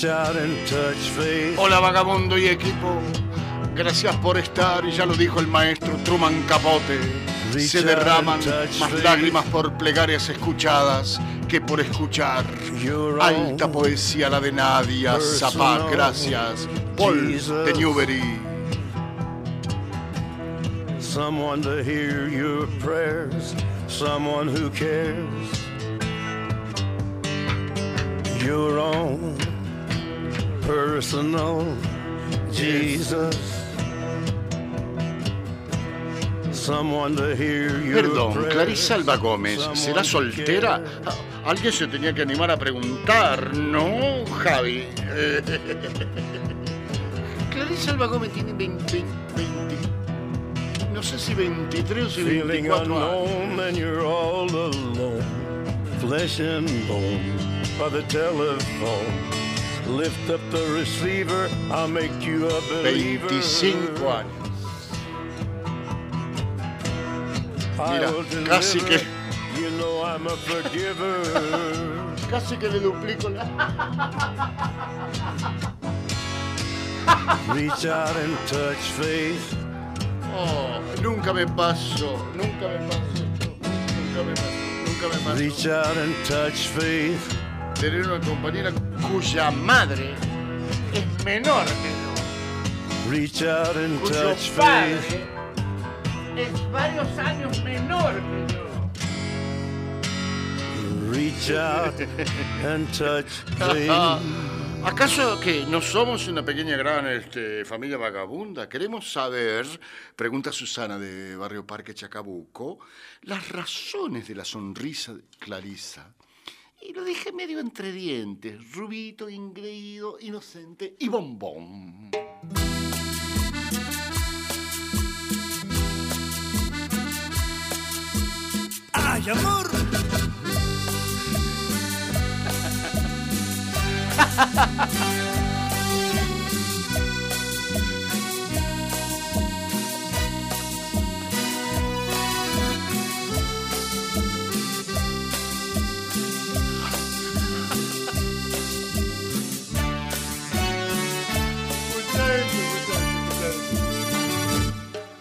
Hola vagabundo y equipo, gracias por estar, y ya lo dijo el maestro Truman Capote. Se derraman más lágrimas por plegarias escuchadas que por escuchar. Alta poesía la de Nadia Zapak, gracias. Paul de Newbery. Someone to hear your prayers, someone who cares. Personal Jesus. Someone to hear your Perdón, prayers, Clarisa Alba Gómez, ¿será soltera? Ah, Alguien se tenía que animar a preguntar, ¿no, Javi? Clarisa Alba Gómez tiene 20, 20, no sé si 23 o si Feeling 24 años. unknown and you're all alone, flesh and bone by the telephone. Lift up the receiver, I'll make you a believer. 25 años. Mira, casi que- You know I'm a forgiver. Casi que le duplico la... Reach out and touch faith. Oh, nunca me pasó, nunca me pasó. Nunca me pasó, nunca me pasó. Reach out and touch faith. Tener una compañera cuya madre es menor que yo. Reach out and cuyo touch padre faith. es varios años menor que yo. Reach out and touch faith. ¿Acaso que no somos una pequeña gran este, familia vagabunda? Queremos saber, pregunta Susana de Barrio Parque Chacabuco, las razones de la sonrisa de Clarisa. Y lo dije medio entre dientes, rubito, ingreído, inocente y bombón. ¡Ay, amor!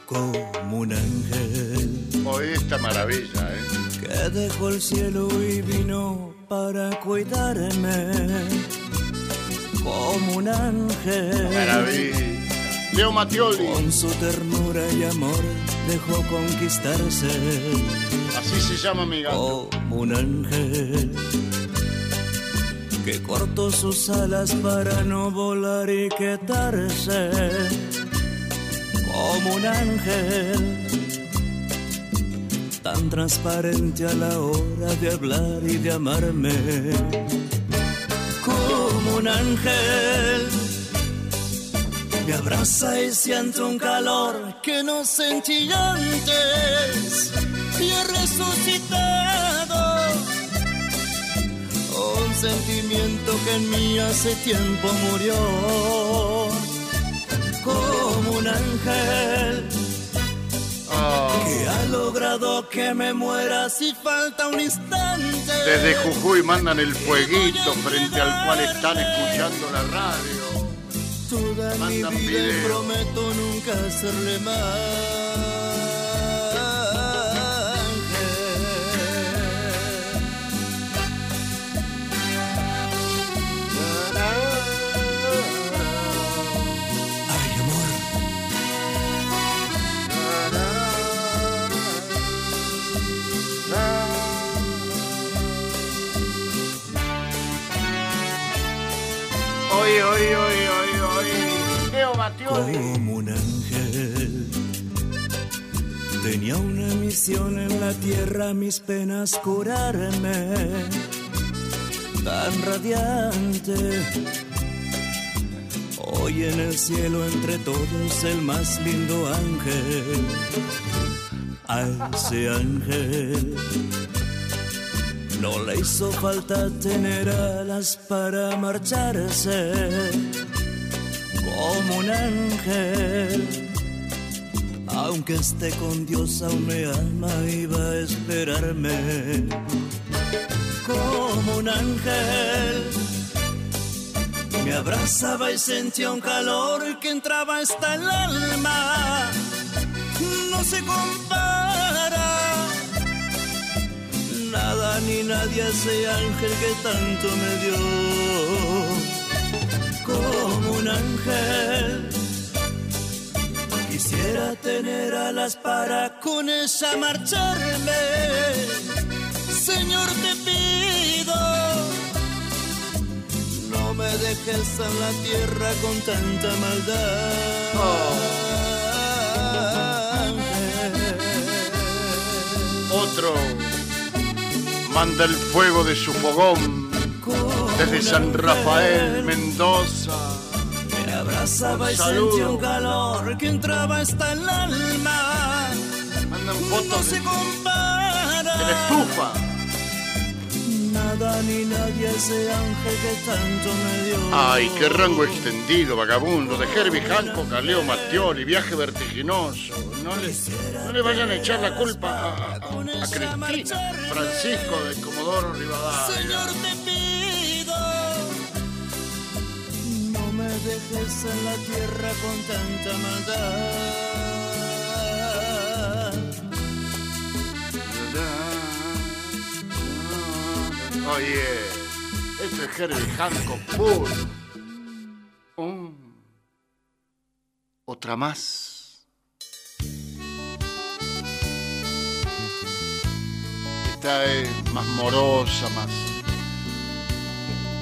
Como un ángel Oh, esta maravilla, ¿eh? que dejó el cielo y vino para cuidarme. Como un ángel Maravilla. Leo Mattioli. Con su ternura y amor dejó conquistarse Así se llama mi gato. como un ángel que cortó sus alas para no volar y quedarse como un ángel tan transparente a la hora de hablar y de amarme como un ángel me abraza y siento un calor que no sentí antes y he resucitado. Un sentimiento que en mí hace tiempo murió. Como un ángel que ha logrado que me muera si falta un instante. Desde Jujuy mandan el fueguito frente al cual están escuchando la radio. Toda mi Mandan vida y video. prometo nunca hacerle Ay, Hoy, hoy, hoy. Leo Mattioli. como un ángel. Tenía una misión en la tierra, mis penas curarme. Tan radiante. Hoy en el cielo entre todos el más lindo ángel. A ese ángel. No le hizo falta tener alas para marcharse como un ángel. Aunque esté con Dios, aún me ama y va a esperarme como un ángel. Me abrazaba y sentía un calor que entraba hasta el alma. No se compara nada ni nadie ese ángel que tanto me dio como un ángel. Quisiera tener alas para con ella marcharme. Señor, te pido, no me dejes en la tierra con tanta maldad. Manda el fuego de su fogón desde San Rafael, Mendoza. Me abrazaba y sentía un calor que entraba hasta el alma. Mandan No fotos se de, compara de la estufa. Nada ni nadie ese ángel que tanto me dio. Ay, qué rango extendido, vagabundo. De Herbie Hancock a Leo Mattioli, viaje vertiginoso. No le, no le vayan a echar la culpa a, a- a Cristina, Francisco de Comodoro Rivadavia. Señor, te pido, no me dejes en la tierra con tanta maldad. Oye, esto es Herbie Hancock puro. Mm. Otra más. Esta es más morosa, más.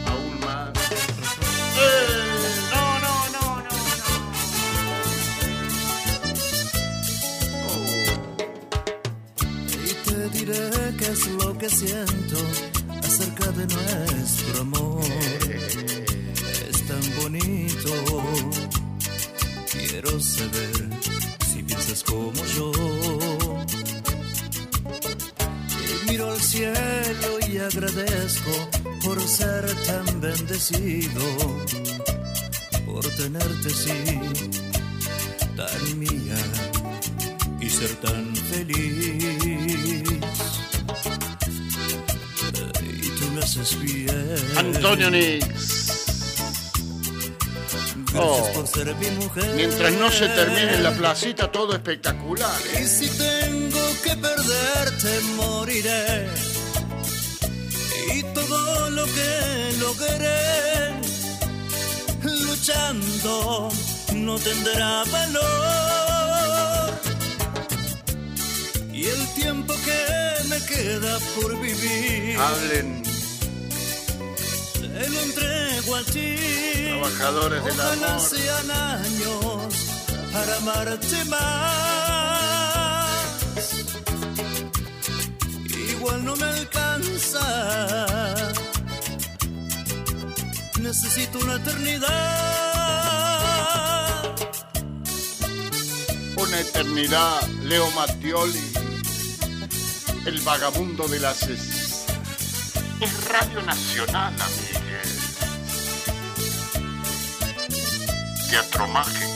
Aún más. ¡Eh! No, no, no, no, Y te diré qué es lo que siento acerca de nuestro amor. Es tan bonito. Quiero saber si piensas como yo. Miro al cielo y agradezco por ser tan bendecido, por tenerte sí, tan mía y ser tan feliz. Haces bien. Antonio Nix. Oh. por ser mi mujer. Mientras no se termine en la placita, todo espectacular. ¿eh? Y si tengo que perderte, moriré. Y todo lo que logré, luchando, no tendrá valor. Y el tiempo que me queda por vivir, Hablen, lo entrego a ti. trabajadores del Ojalá amor. sean años para amarte más. Igual no me alcanza. Necesito una eternidad. Una eternidad, Leo Mattioli, el vagabundo de las... Es, es Radio Nacional, amigues. Teatro Mágico.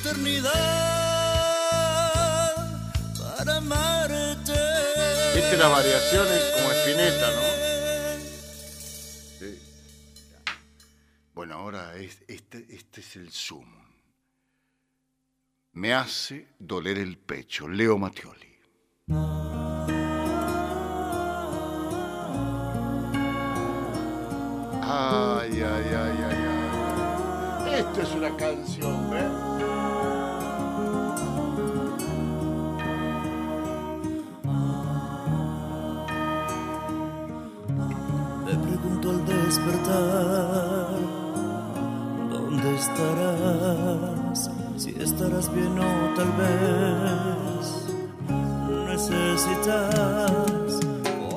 Eternidad para amarte. Viste las variaciones como Espineta, ¿no? Sí. Bueno, ahora es- este, este es el sumo. Me hace doler el pecho, Leo Mattioli. Ay, ay, ay, ay, ay. Esto es una canción, ¿ves? Despertar, ¿dónde estarás? Si estarás bien o tal vez necesitas,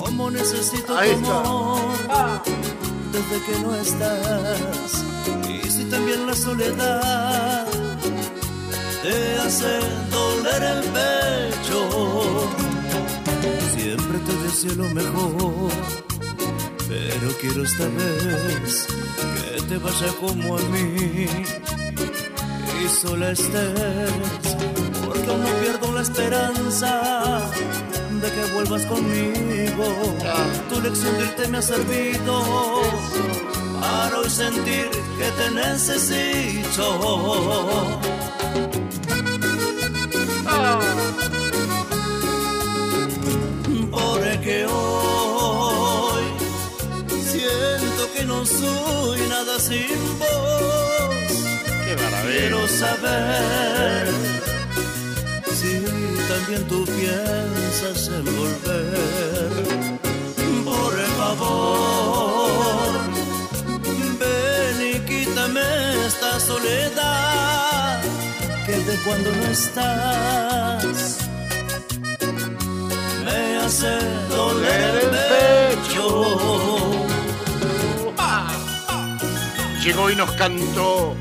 como necesito Ahí tu amor desde que no estás. Y si también la soledad te hace doler el pecho, siempre te deseo lo mejor. Pero quiero esta vez que te vaya como a mí y sola estés, porque aún no pierdo la esperanza de que vuelvas conmigo. Tu lección de irte me ha servido para hoy sentir que te necesito. No soy nada sin vos. Qué maravilla. Quiero saber si también tú piensas en volver. Por favor, ven y quítame esta soledad que de cuando no estás me hace doler el pecho. Llegó y nos cantó,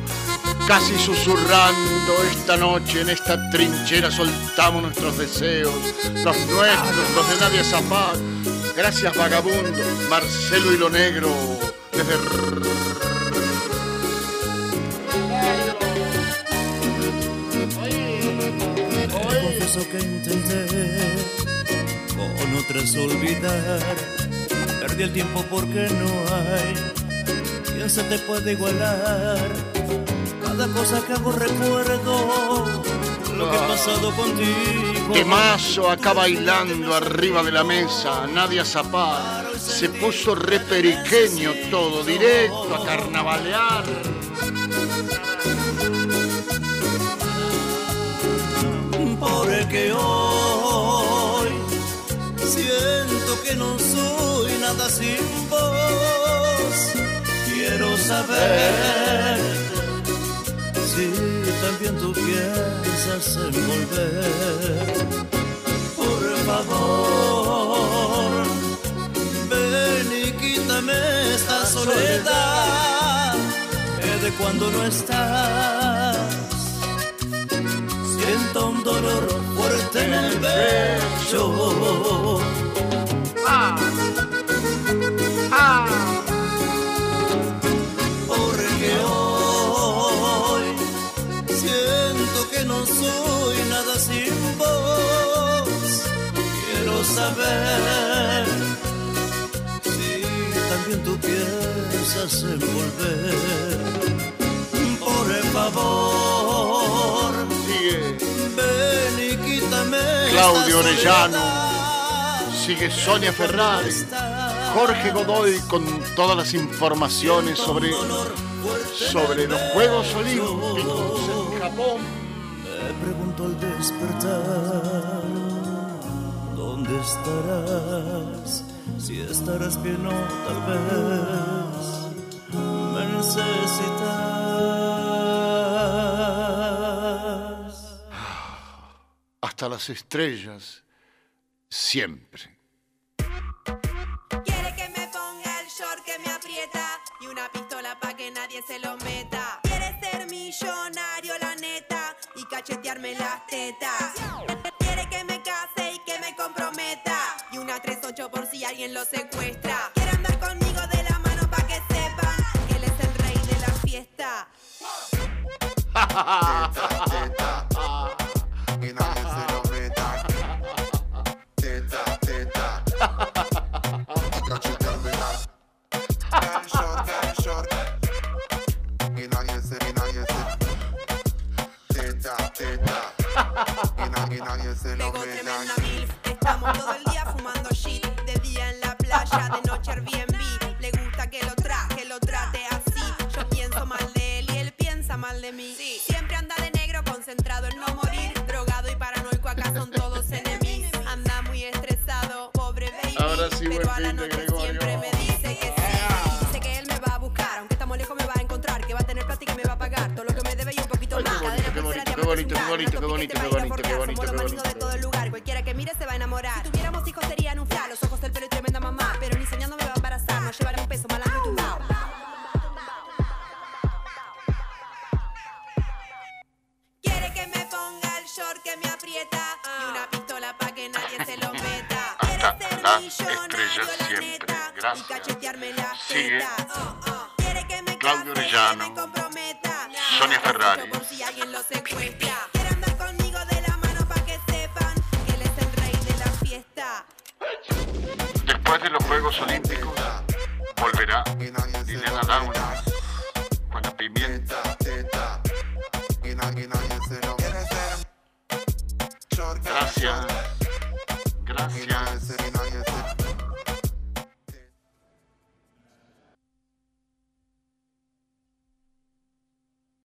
casi susurrando, esta noche en esta trinchera soltamos nuestros deseos, los nuestros, los de Nadia Zapag. Gracias vagabundo, Marcelo y lo negro, desde... Confieso que intenté con otras olvidar. Perdí el tiempo porque no hay quien se te puede igualar. Cada cosa que hago recuerdo lo que he pasado contigo. Temazo acá bailando arriba de la mesa, Nadia Zapata. Se puso re periqueño todo, directo a carnavalear. Porque hoy siento que no soy nada sin vos. Quiero saber si también tú piensas en volver. Por favor, ven y quítame esta soledad de cuando no estás. Siento un dolor fuerte en el pecho. Porque soy nada sin vos. Quiero saber si también tú piensas en volver. Por favor, ven y quítame. Claudio Orellano, sigue Sonia Ferrari, Jorge Godoy con todas las informaciones sobre, sobre los Juegos Olímpicos en Japón. Me pregunto al despertar, ¿dónde estarás? Si estarás bien o tal vez me necesitas. Hasta las estrellas, siempre. Quiere que me ponga el short que me aprieta y una pistola pa' que nadie se lo meta. Cachetearme las tetas. Quiere que me case y que me comprometa y una 38 por si alguien lo secuestra. Quiere andar conmigo de la mano pa' que sepan que él es el rey de la fiesta. Y nadie se lo meta. tremenda milf. Estamos todo el día fumando shit. De día en la playa, de noche Airbnb. Le gusta que lo traje, lo trate así. Yo pienso mal de él y él piensa mal de mí. Siempre anda de negro, concentrado en no morir. Drogado y paranoico, acá son todos enemigos. Anda muy estresado, pobre baby. Ahora sí, pero a la noche bonito, qué bonito, qué bonito, qué bonito, qué bonito, qué bonito, de todo el lugar. Cualquiera que mire se va a enamorar. Si tuviéramos hijos serían un fla. Los ojos, el pelo y tremenda mamá. Pero ni soñando me va a embarazar. No llevará un peso malandro y tumbao. Quiere que me ponga el short que me aprieta y una pistola pa' que nadie se lo meta. Quiere ser millonario, la neta, y cachetearme las Sigue tetas. Quiere que me Claudio case, que me comprometa. Sonia Ferrari. Por si alguien lo secuestra. Quiere andar conmigo de la mano pa' que sepan que él es el rey de la fiesta. Después de los Juegos Olímpicos, volverá Liliana Downes con la pimienta. Lo Gracias.